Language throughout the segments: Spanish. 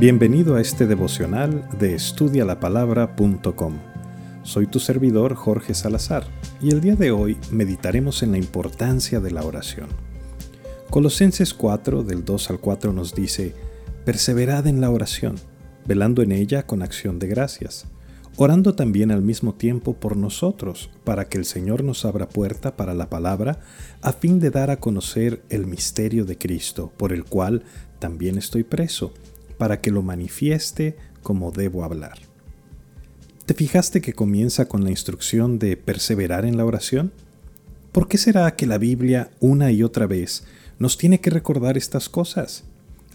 Bienvenido a este devocional de estudialapalabra.com. Soy tu servidor Jorge Salazar y el día de hoy meditaremos en la importancia de la oración. Colosenses 4 del 2 al 4 nos dice, Perseverad en la oración, velando en ella con acción de gracias, orando también al mismo tiempo por nosotros, para que el Señor nos abra puerta para la palabra, a fin de dar a conocer el misterio de Cristo, por el cual también estoy preso para que lo manifieste como debo hablar. ¿Te fijaste que comienza con la instrucción de perseverar en la oración? ¿Por qué será que la Biblia una y otra vez nos tiene que recordar estas cosas?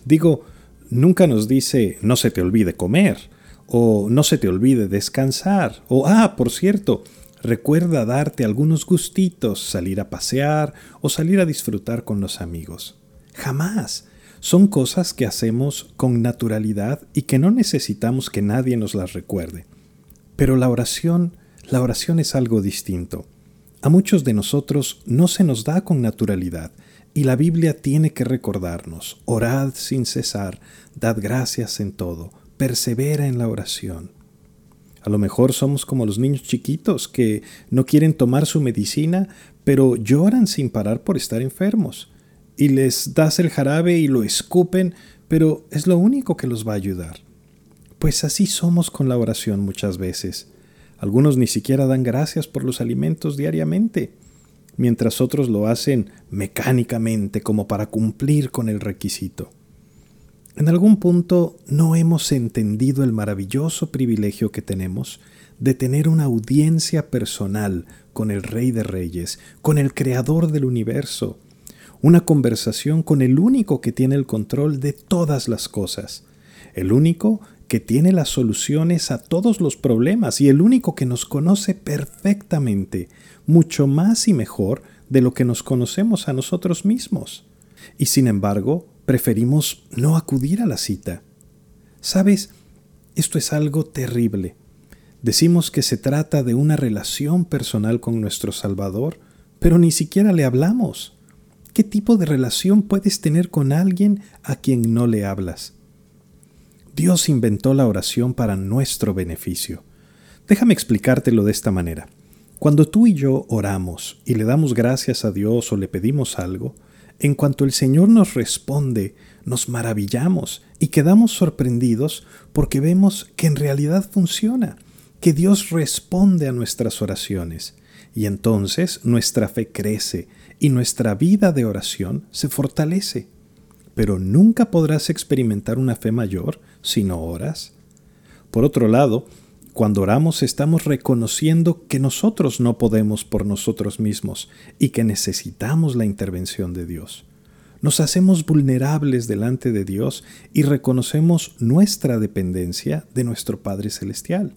Digo, nunca nos dice no se te olvide comer, o no se te olvide descansar, o ah, por cierto, recuerda darte algunos gustitos, salir a pasear o salir a disfrutar con los amigos. Jamás. Son cosas que hacemos con naturalidad y que no necesitamos que nadie nos las recuerde. Pero la oración, la oración es algo distinto. A muchos de nosotros no se nos da con naturalidad y la Biblia tiene que recordarnos, orad sin cesar, dad gracias en todo, persevera en la oración. A lo mejor somos como los niños chiquitos que no quieren tomar su medicina, pero lloran sin parar por estar enfermos y les das el jarabe y lo escupen, pero es lo único que los va a ayudar. Pues así somos con la oración muchas veces. Algunos ni siquiera dan gracias por los alimentos diariamente, mientras otros lo hacen mecánicamente como para cumplir con el requisito. En algún punto no hemos entendido el maravilloso privilegio que tenemos de tener una audiencia personal con el Rey de Reyes, con el Creador del universo, una conversación con el único que tiene el control de todas las cosas, el único que tiene las soluciones a todos los problemas y el único que nos conoce perfectamente, mucho más y mejor de lo que nos conocemos a nosotros mismos. Y sin embargo, preferimos no acudir a la cita. ¿Sabes? Esto es algo terrible. Decimos que se trata de una relación personal con nuestro Salvador, pero ni siquiera le hablamos. ¿Qué tipo de relación puedes tener con alguien a quien no le hablas? Dios inventó la oración para nuestro beneficio. Déjame explicártelo de esta manera. Cuando tú y yo oramos y le damos gracias a Dios o le pedimos algo, en cuanto el Señor nos responde, nos maravillamos y quedamos sorprendidos porque vemos que en realidad funciona, que Dios responde a nuestras oraciones. Y entonces nuestra fe crece y nuestra vida de oración se fortalece. Pero nunca podrás experimentar una fe mayor si no oras. Por otro lado, cuando oramos estamos reconociendo que nosotros no podemos por nosotros mismos y que necesitamos la intervención de Dios. Nos hacemos vulnerables delante de Dios y reconocemos nuestra dependencia de nuestro Padre Celestial.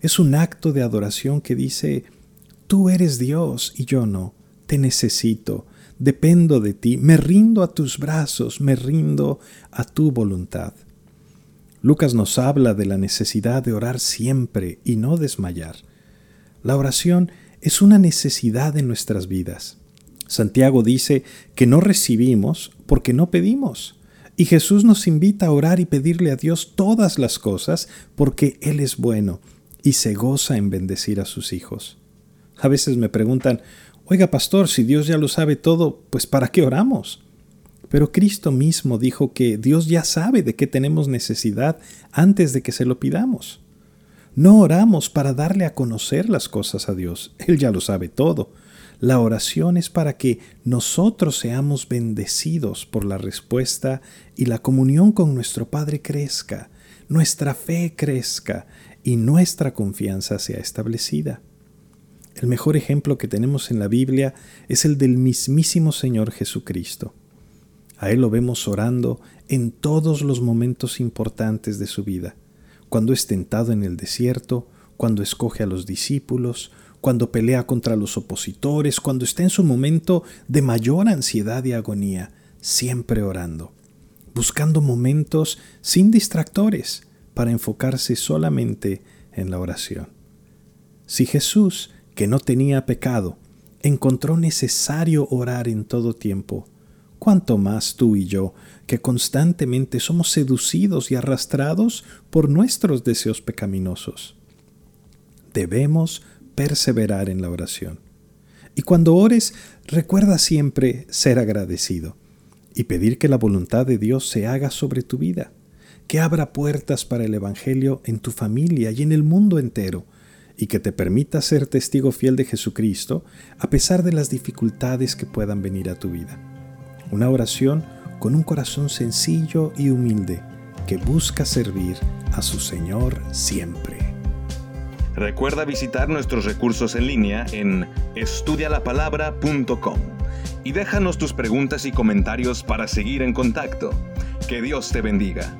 Es un acto de adoración que dice, Tú eres Dios y yo no. Te necesito. Dependo de ti. Me rindo a tus brazos. Me rindo a tu voluntad. Lucas nos habla de la necesidad de orar siempre y no desmayar. La oración es una necesidad en nuestras vidas. Santiago dice que no recibimos porque no pedimos. Y Jesús nos invita a orar y pedirle a Dios todas las cosas porque Él es bueno y se goza en bendecir a sus hijos. A veces me preguntan, oiga pastor, si Dios ya lo sabe todo, pues ¿para qué oramos? Pero Cristo mismo dijo que Dios ya sabe de qué tenemos necesidad antes de que se lo pidamos. No oramos para darle a conocer las cosas a Dios, Él ya lo sabe todo. La oración es para que nosotros seamos bendecidos por la respuesta y la comunión con nuestro Padre crezca, nuestra fe crezca y nuestra confianza sea establecida. El mejor ejemplo que tenemos en la Biblia es el del mismísimo Señor Jesucristo. A Él lo vemos orando en todos los momentos importantes de su vida, cuando es tentado en el desierto, cuando escoge a los discípulos, cuando pelea contra los opositores, cuando está en su momento de mayor ansiedad y agonía, siempre orando, buscando momentos sin distractores para enfocarse solamente en la oración. Si Jesús que no tenía pecado, encontró necesario orar en todo tiempo. cuanto más tú y yo, que constantemente somos seducidos y arrastrados por nuestros deseos pecaminosos. Debemos perseverar en la oración. Y cuando ores, recuerda siempre ser agradecido y pedir que la voluntad de Dios se haga sobre tu vida, que abra puertas para el Evangelio en tu familia y en el mundo entero, y que te permita ser testigo fiel de Jesucristo a pesar de las dificultades que puedan venir a tu vida. Una oración con un corazón sencillo y humilde que busca servir a su Señor siempre. Recuerda visitar nuestros recursos en línea en estudialapalabra.com y déjanos tus preguntas y comentarios para seguir en contacto. Que Dios te bendiga.